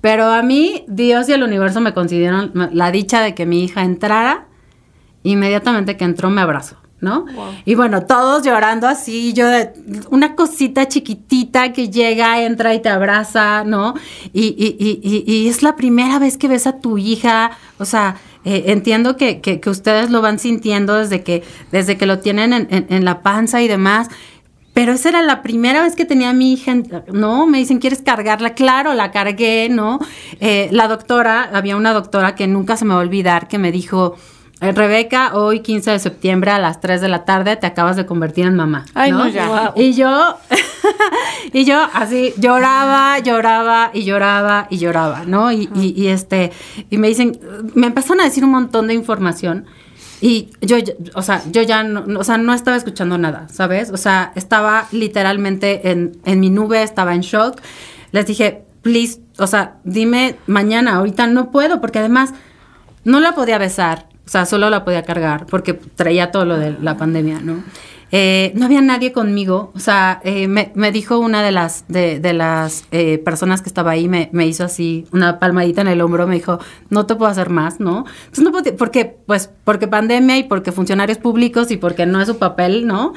Pero a mí, Dios y el universo me concedieron la dicha de que mi hija entrara, inmediatamente que entró me abrazó. ¿No? Y bueno, todos llorando así, yo de una cosita chiquitita que llega, entra y te abraza, ¿no? Y, y- y- y- es la primera vez que ves a tu hija, o sea, eh, entiendo que, que- que ustedes lo van sintiendo desde que, desde que lo tienen en, en- en la panza y demás. Pero esa era la primera vez que tenía a mi hija, ¿no? Me dicen, ¿quieres cargarla? Claro, la cargué, ¿no? Eh, la doctora, había una doctora que nunca se me va a olvidar, que me dijo, Rebeca, hoy 15 de septiembre a las 3 de la tarde te acabas de convertir en mamá. Ay, no, ya. Wow. Y yo, y yo así lloraba, lloraba y lloraba y lloraba, ¿no? Y, y- y, este, y me dicen, me empezaron a decir un montón de información y yo, o sea, yo ya no, no- o sea, no estaba escuchando nada, ¿sabes? O sea, estaba literalmente en, en mi nube, estaba en shock. Les dije, please, o sea, dime mañana, ahorita no puedo, porque además no la podía besar, o sea, solo la podía cargar, porque traía todo lo de la pandemia, ¿no? Eh, no había nadie conmigo, o sea, eh, me, me dijo una de las, de, de las eh, personas que estaba ahí, me, me hizo así una palmadita en el hombro, me dijo, no te puedo hacer más, ¿no? Entonces no podía, porque, pues, porque pandemia y porque funcionarios públicos y porque no es su papel, ¿no?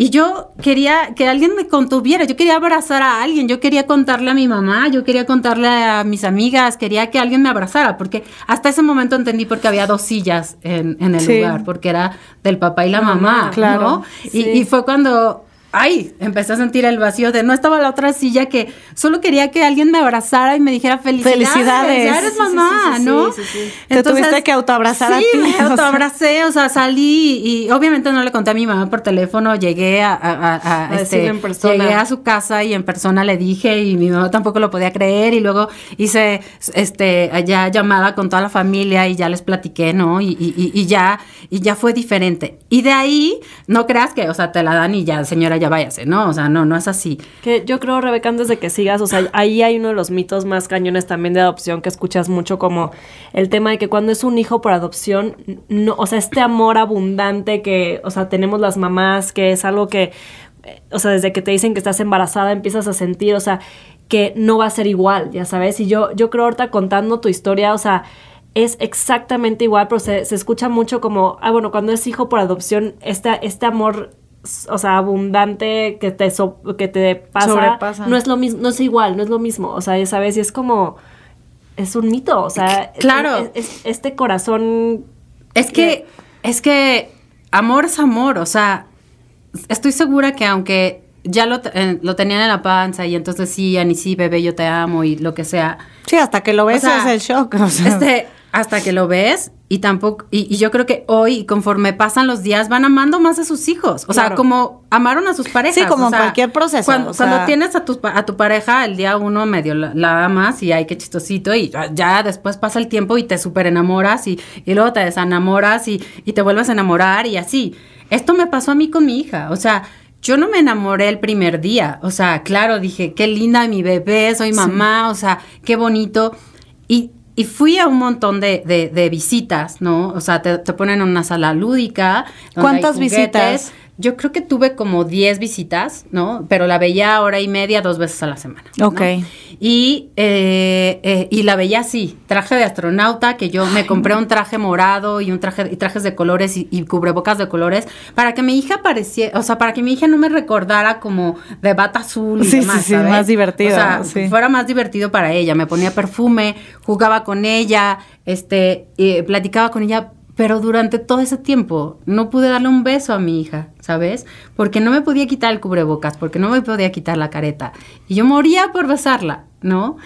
Y yo quería que alguien me contuviera, yo quería abrazar a alguien, yo quería contarle a mi mamá, yo quería contarle a mis amigas, quería que alguien me abrazara, porque hasta ese momento entendí por qué había dos sillas en, en el Sí. lugar, porque era del papá y la mamá, claro, ¿no? Y, y fue cuando ay, empecé a sentir el vacío de no estaba la otra silla que solo quería que alguien me abrazara y me dijera felicidades. Felicidades. Ya eres Sí, sí, sí, mamá, sí, sí, ¿no? sí, sí. Te tuviste que autoabrazar a sí, ti, me o sea. autoabracé, o sea, salí y obviamente no le conté a mi mamá por teléfono, llegué a, a- a- este, en llegué a su casa y en persona le dije y mi mamá tampoco lo podía creer y luego hice este ya llamada con toda la familia y ya les platiqué, ¿no? Y- y ya y ya fue diferente. Y de ahí no creas que, o sea, te la dan y ya, señora, ya váyase, ¿no? O sea, no, no es así. Que yo creo, Rebeca, antes de que sigas, o sea, ahí hay uno de los mitos más cañones también de adopción que escuchas mucho como el tema de que cuando es un hijo por adopción, no, o sea, este amor abundante que, o sea, tenemos las mamás, que es algo que, eh, o sea, desde que te dicen que estás embarazada empiezas a sentir, o sea, que no va a ser igual, ya sabes. Y yo, yo creo ahorita contando tu historia, o sea, es exactamente igual, pero se, se escucha mucho como, ah, bueno, cuando es hijo por adopción, este, este amor, o sea, abundante que te, so- que te pasa, Sobrepasa. no es lo mismo, no es igual, no es lo mismo, o sea, ya sabes, y es como, es un mito, o sea, Claro. es- es- este corazón... Es que, es que amor es amor, o sea, estoy segura que aunque ya lo, eh, lo tenían en la panza y entonces decían, y sí, bebé, yo te amo y lo que sea. Sí, hasta que lo ves O sea, es el shock. o sea. Este, hasta que lo ves y tampoco, y, y yo creo que hoy, conforme pasan los días, van amando más a sus hijos. O sea, como amaron a sus parejas. Sí, como o sea, cualquier proceso, Cuando, o sea. cuando tienes a tu, a tu pareja, el día uno medio la, la amas y ay, qué chistosito, y ya, ya después pasa el tiempo y te súper enamoras y, y luego te desenamoras y, y te vuelves a enamorar y así. Esto me pasó a mí con mi hija. O sea, yo no me enamoré el primer día. O sea, claro, dije, qué linda mi bebé, soy mamá, o sea, qué bonito. Y, y fui a un montón de, de- de visitas, ¿no? O sea, te, te ponen en una sala lúdica. donde hay ¿Cuántas juguetes. visitas? Yo creo que tuve como 10 visitas, ¿no? Pero la veía hora y media, dos veces a la semana. ¿no? Ok. Y, eh, eh, y la veía así, traje de astronauta, que yo me compré un traje morado y un traje y trajes de colores y, y cubrebocas de colores, para que mi hija pareciera, o sea, para que mi hija no me recordara como de bata azul y Sí, demás, sí, sí, ¿sabes? más divertido, O sea, sí. fuera más divertido para ella. Me ponía perfume, jugaba con ella, este, eh, platicaba con ella, pero durante todo ese tiempo no pude darle un beso a mi hija, ¿sabes? Porque no me podía quitar el cubrebocas, porque no me podía quitar la careta. Y yo moría por besarla, ¿no?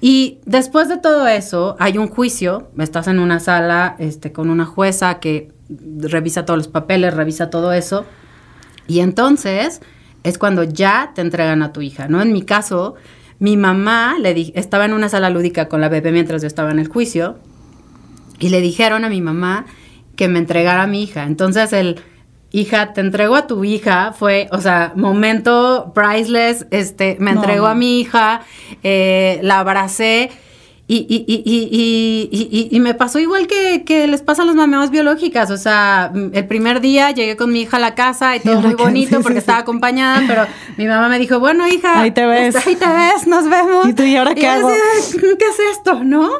Y después de todo eso, hay un juicio, estás en una sala este, con una jueza que revisa todos los papeles, revisa todo eso. Y entonces es cuando ya te entregan a tu hija, ¿no? En mi caso, mi mamá le estaba en una sala lúdica con la bebé mientras yo estaba en el juicio y le dijeron a mi mamá que me entregara a mi hija. Entonces el hija, te entrego a tu hija, fue, o sea, momento priceless, este, me No, entregó a mi hija, eh, la abracé. Y, y, y, y, me pasó igual que, que les pasa a las mamás biológicas. O sea, el primer día llegué con mi hija a la casa y todo muy bonito Sí, porque sí, estaba sí. acompañada, pero mi mamá me dijo, bueno, hija, Ahí te ves. Ahí te ves, nos vemos. ¿Y tú, ¿y ahora qué hago? ¿Qué es esto, no?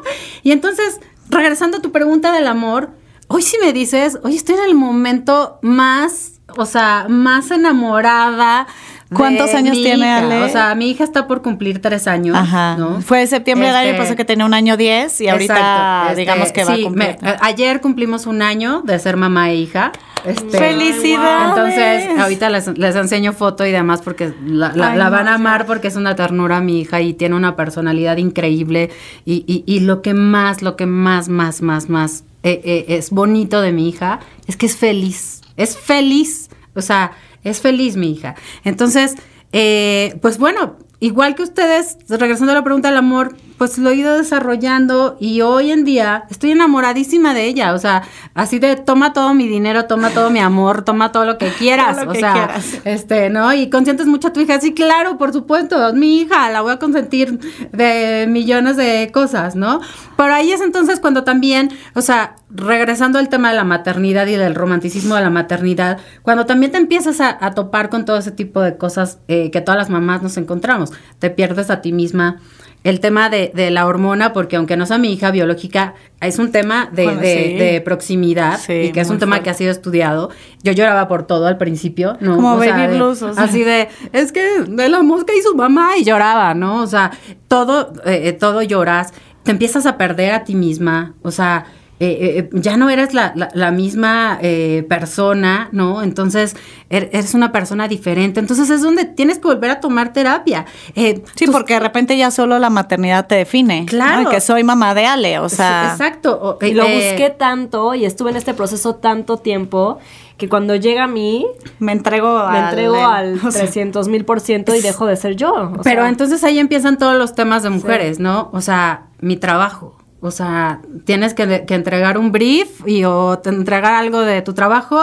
Y entonces, regresando a tu pregunta del amor, hoy sí me dices, hoy estoy en el momento más, o sea, más enamorada. de ¿Cuántos años mi tiene hija. Ale? O sea, mi hija está por cumplir tres años. Ajá. ¿no? Fue de septiembre del año Este, pasado que tenía un año 10 y ahorita Exacto, este, digamos que va sí, a cumplir. me- ayer cumplimos un año de ser mamá e hija. Este, ¡Felicidades! Entonces, ahorita les, les enseño foto y demás porque la, la- Ay, la van a amar porque es una ternura mi hija y tiene una personalidad increíble. Y, y- y lo que más, lo que más, más, más, más eh, eh, es bonito de mi hija es que es feliz. Es feliz. O sea, es feliz mi hija. Entonces, eh, pues bueno, igual que ustedes, regresando a la pregunta del amor, pues lo he ido desarrollando y hoy en día estoy enamoradísima de ella. O sea, así de toma todo mi dinero, toma todo mi amor, toma todo lo que quieras. Todo lo o que sea, quieras. este, ¿no? Y consientes mucho a tu hija. Sí, claro, por supuesto, es mi hija, la voy a consentir de millones de cosas, ¿no? Pero ahí es entonces cuando también, o sea, regresando al tema de la maternidad y del romanticismo de la maternidad, cuando también te empiezas a, a topar con todo ese tipo de cosas eh, que todas las mamás nos encontramos, te pierdes a ti misma. El tema de, de la hormona, porque aunque no sea mi hija biológica, es un tema de, Bueno, de- sí. de proximidad Sí, y que es un tema fuerte. que ha sido estudiado. Yo lloraba por todo al principio, ¿no? Como O baby blues, o sea. Así de, es que de la mosca y su mamá y lloraba, ¿no? O sea, todo, eh, eh, todo lloras, te empiezas a perder a ti misma, o sea, eh, eh, ya no eres la, la- la misma eh, persona, ¿no? Entonces er- eres una persona diferente. Entonces es donde tienes que volver a tomar terapia. Eh, Sí, porque de repente ya solo la maternidad te define. Claro. ¿no? Y que soy mamá de Ale, o sea. Exacto. o- Y lo eh, busqué tanto y estuve en este proceso tanto tiempo que cuando llega a mí, Me entrego me al. entrego al o sea, 300 mil por ciento y dejo de ser yo. o Pero sea, entonces ahí empiezan todos los temas de mujeres, ¿no? O sea, mi trabajo. O sea, tienes que, que entregar un brief y o te entregar algo de tu trabajo,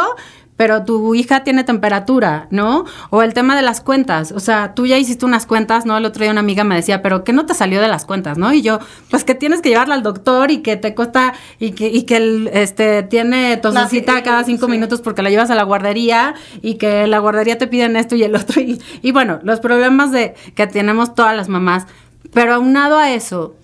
pero tu hija tiene temperatura, ¿no? O el tema de las cuentas. O sea, tú ya hiciste unas cuentas, ¿no? El otro día una amiga me decía, pero ¿qué no te salió de las cuentas, no? Y yo, pues que tienes que llevarla al doctor y que te cuesta y que, y que el, este, tiene tosecita cada cinco sí. minutos porque la llevas a la guardería y que la guardería te piden esto y el otro. Y, y bueno, los problemas de que tenemos todas las mamás. Pero aunado a eso,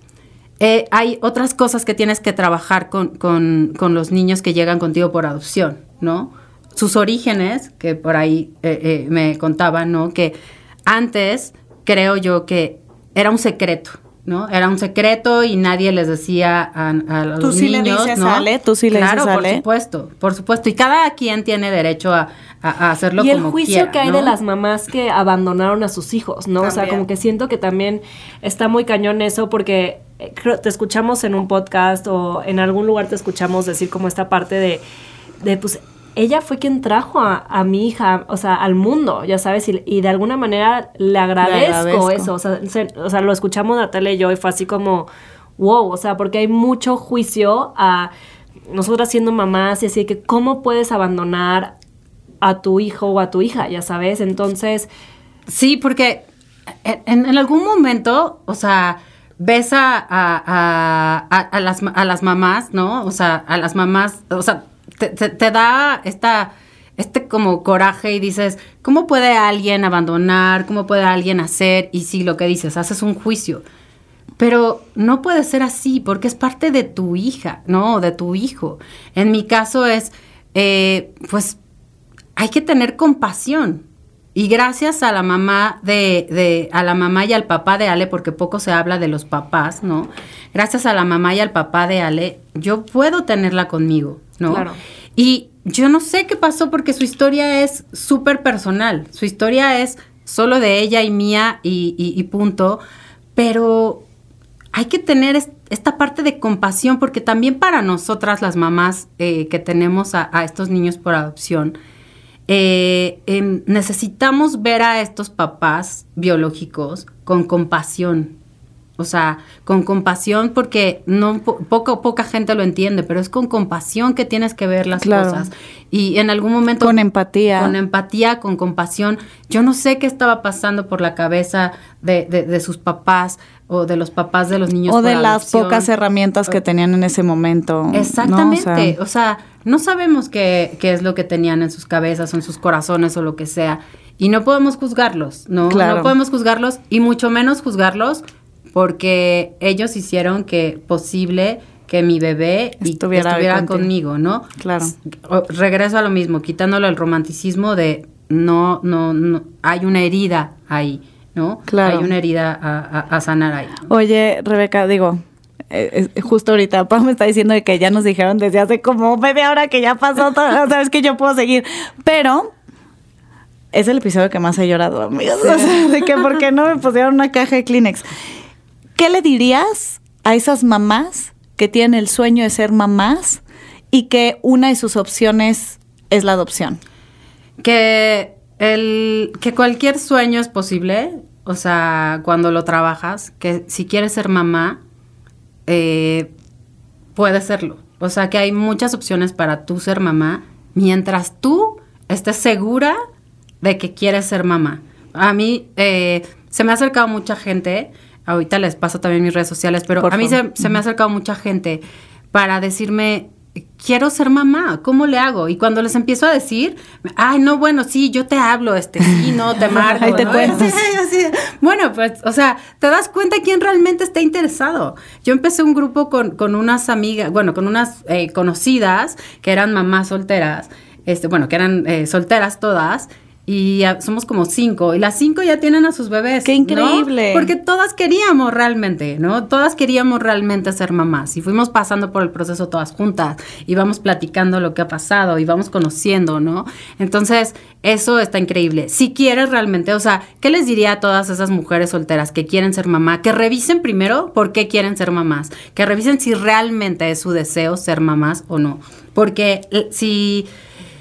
eh, hay otras cosas que tienes que trabajar con, con- con los niños que llegan contigo por adopción, ¿no? Sus orígenes, que por ahí eh, eh, me contaban, ¿no? Que antes creo yo que era un secreto, ¿no? Era un secreto y nadie les decía a, a los Tú sí le niños, dices, ¿no? Ale, tú sí le claro, dices, por supuesto, por supuesto. Y cada quien tiene derecho a, a- a hacerlo y el como juicio quiera, que hay ¿no? de las mamás que abandonaron a sus hijos, ¿no? O sea, como que siento que también está muy cañón eso porque eh, creo- te escuchamos en un podcast o en algún lugar te escuchamos decir como esta parte de, de pues, ella fue quien trajo a, a mi hija, o sea, al mundo, ya sabes, y, y de alguna manera le agradezco, agradezco. eso, o sea, se- o sea, lo escuchamos Natalia y yo y fue así como, wow, o sea, porque hay mucho juicio a nosotras siendo mamás y así que cómo puedes abandonar a tu hijo o a tu hija, ya sabes, entonces... Sí, porque en, en algún momento, o sea, ves a, a- a- a- las, a las mamás, ¿no? O sea, a las mamás, o sea, te, te- da esta, este como coraje y dices, ¿cómo puede alguien abandonar? ¿Cómo puede alguien hacer? Y sí, lo que dices, haces un juicio. Pero no puede ser así porque es parte de tu hija, ¿no? De tu hijo. En mi caso es, eh, pues, hay que tener compasión. Y gracias a la mamá de, de- a la mamá y al papá de Ale, porque poco se habla de los papás, ¿no? Gracias a la mamá y al papá de Ale, yo puedo tenerla conmigo, ¿no? Claro. Y yo no sé qué pasó porque su historia es súper personal. Su historia es solo de ella y mía y, y- y punto. Pero hay que tener es- esta parte de compasión porque también para nosotras las mamás eh, que tenemos a, a estos niños por adopción, eh, em, necesitamos ver a estos papás biológicos con compasión. O sea, con compasión porque no po- poco, poca gente lo entiende, pero es con compasión que tienes que ver las Claro. cosas. Y en algún momento... Con empatía. Con empatía, con compasión. Yo no sé qué estaba pasando por la cabeza de, de- de sus papás o de los papás de los niños. O de las pocas herramientas que tenían en ese momento. ¿no? O sea, Exactamente. O sea, no sabemos qué, qué es lo que tenían en sus cabezas o en sus corazones o lo que sea. Y no podemos juzgarlos, ¿no? Claro. No podemos juzgarlos y mucho menos juzgarlos porque ellos hicieron que posible que mi bebé Estuviera conmigo, ¿no? Claro. O- regreso a lo mismo, quitándolo el romanticismo de no, no, no, hay una herida ahí, ¿no? Claro. Hay una herida a, a- a sanar ahí. Oye, Rebeca, digo, eh, eh, justo ahorita Pau me está diciendo de que ya nos dijeron desde hace como media hora que ya pasó todo, sabes que yo puedo seguir, pero es el episodio que más he llorado, amigos, o sea, de que por qué no me pusieron una caja de Kleenex. ¿Qué le dirías a esas mamás que tienen el sueño de ser mamás y que una de sus opciones es la adopción? que el que cualquier sueño es posible, o sea, cuando lo trabajas, que si quieres ser mamá, eh, puedes serlo. O sea, que hay muchas opciones para tú ser mamá mientras tú estés segura de que quieres ser mamá. A mí eh, se me ha acercado mucha gente, ahorita les paso también mis redes sociales, pero Por a mí se, se me ha acercado mucha gente para decirme, quiero ser mamá, ¿cómo le hago? Y cuando les empiezo a decir, ay, no, bueno, sí, yo te hablo, este, sí, no, te marco. Ahí te ¿no? cuentas. Bueno, pues, o sea, te das cuenta quién realmente está interesado. Yo empecé un grupo con, con unas amigas, bueno, con unas eh, conocidas que eran mamás solteras, este, bueno, que eran eh, solteras todas, y a- somos como cinco, y las cinco ya tienen a sus bebés. ¡Qué ¿no? increíble! Porque todas queríamos realmente, ¿no? Todas queríamos realmente ser mamás y fuimos pasando por el proceso todas juntas y vamos platicando lo que ha pasado y vamos conociendo, ¿no? Entonces, eso está increíble. Si quieres realmente, o sea, ¿qué les diría a todas esas mujeres solteras que quieren ser mamá? Que revisen primero por qué quieren ser mamás, que revisen si realmente es su deseo ser mamás o no. Porque eh, si,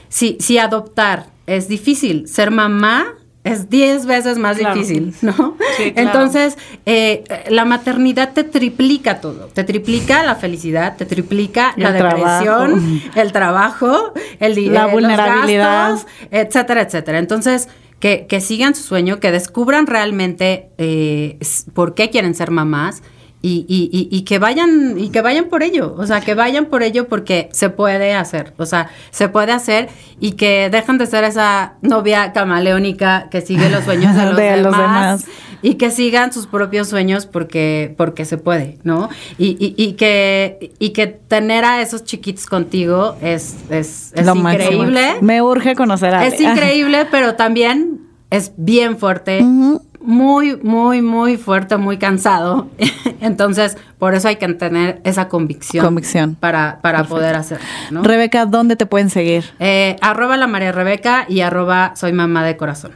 si, si adoptar es difícil, ser mamá es 10 veces más Claro. difícil, ¿no? Sí, claro. Entonces, eh, la maternidad te triplica todo. Te triplica la felicidad, te triplica la depresión, trabajo. el trabajo, el La eh, los vulnerabilidad. gastos, etcétera, etcétera. Entonces, que, que sigan su sueño, que descubran realmente eh, por qué quieren ser mamás. Y, y- y- y que vayan y que vayan por ello, o sea, que vayan por ello porque se puede hacer, o sea, se puede hacer y que dejen de ser esa novia camaleónica que sigue los sueños de los, De los demás, y que sigan sus propios sueños porque porque se puede, ¿no? Y, y- y que y que tener a esos chiquitos contigo es es, es máximo. increíble. Me urge conocer a Ale. Es increíble, pero también es bien fuerte. Ujú. Muy, muy, muy fuerte, muy cansado. Entonces, por eso hay que tener esa convicción. Convicción. Para, para poder hacerlo, ¿no? Rebeca, ¿dónde te pueden seguir? Eh, arroba la María Rebeca y arroba soy mamá de corazón.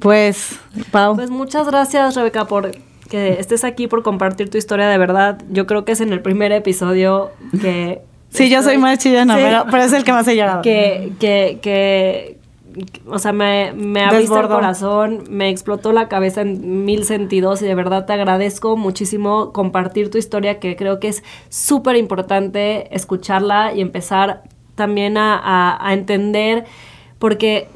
Pues, Pau. Pues muchas gracias, Rebeca, por que estés aquí, por compartir tu historia de verdad. Yo creo que es en el primer episodio que... sí, yo soy más chillona, Sí. pero, pero es el que más he llorado. que, que, que, o sea, me, me abriste el corazón, me explotó la cabeza en mil sentidos y de verdad te agradezco muchísimo compartir tu historia que creo que es súper importante escucharla y empezar también a, a- a entender porque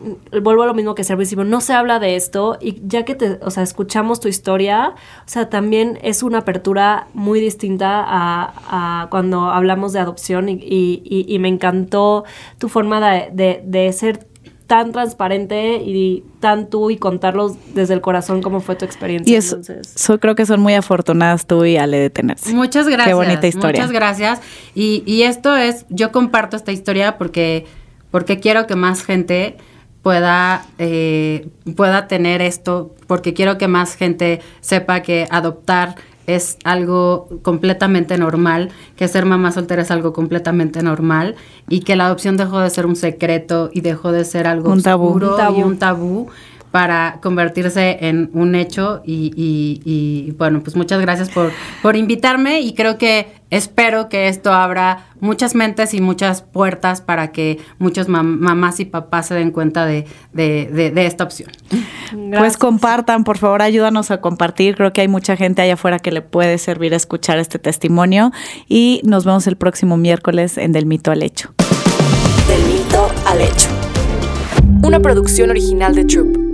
vuelvo a lo mismo que ser visible, no se habla de esto y ya que te, o sea, escuchamos tu historia, o sea, también es una apertura muy distinta a, a cuando hablamos de adopción y, y- y- y me encantó tu forma de, de- de ser tan transparente y tan tú y contarlos desde el corazón cómo fue tu experiencia. Y eso, so- creo que son muy afortunadas tú y Ale de tenerse. Muchas gracias. Qué bonita historia. Muchas gracias. Y, y esto es, yo comparto esta historia porque, porque quiero que más gente pueda, eh, pueda tener esto, porque quiero que más gente sepa que adoptar es algo completamente normal, que ser mamá soltera es algo completamente normal y que la adopción dejó de ser un secreto y dejó de ser algo Un tabú. oscuro Un tabú. y un tabú para convertirse en un hecho y, y- y, bueno, pues muchas gracias por, por invitarme y creo que espero que esto abra muchas mentes y muchas puertas para que muchos mam- mamás y papás se den cuenta de, de- de- de esta opción. Pues compartan, por favor, ayúdanos a compartir. Creo que hay mucha gente allá afuera que le puede servir a escuchar este testimonio. Y nos vemos el próximo miércoles en Del Mito al Hecho. Del mito al hecho. Una producción original de Troop.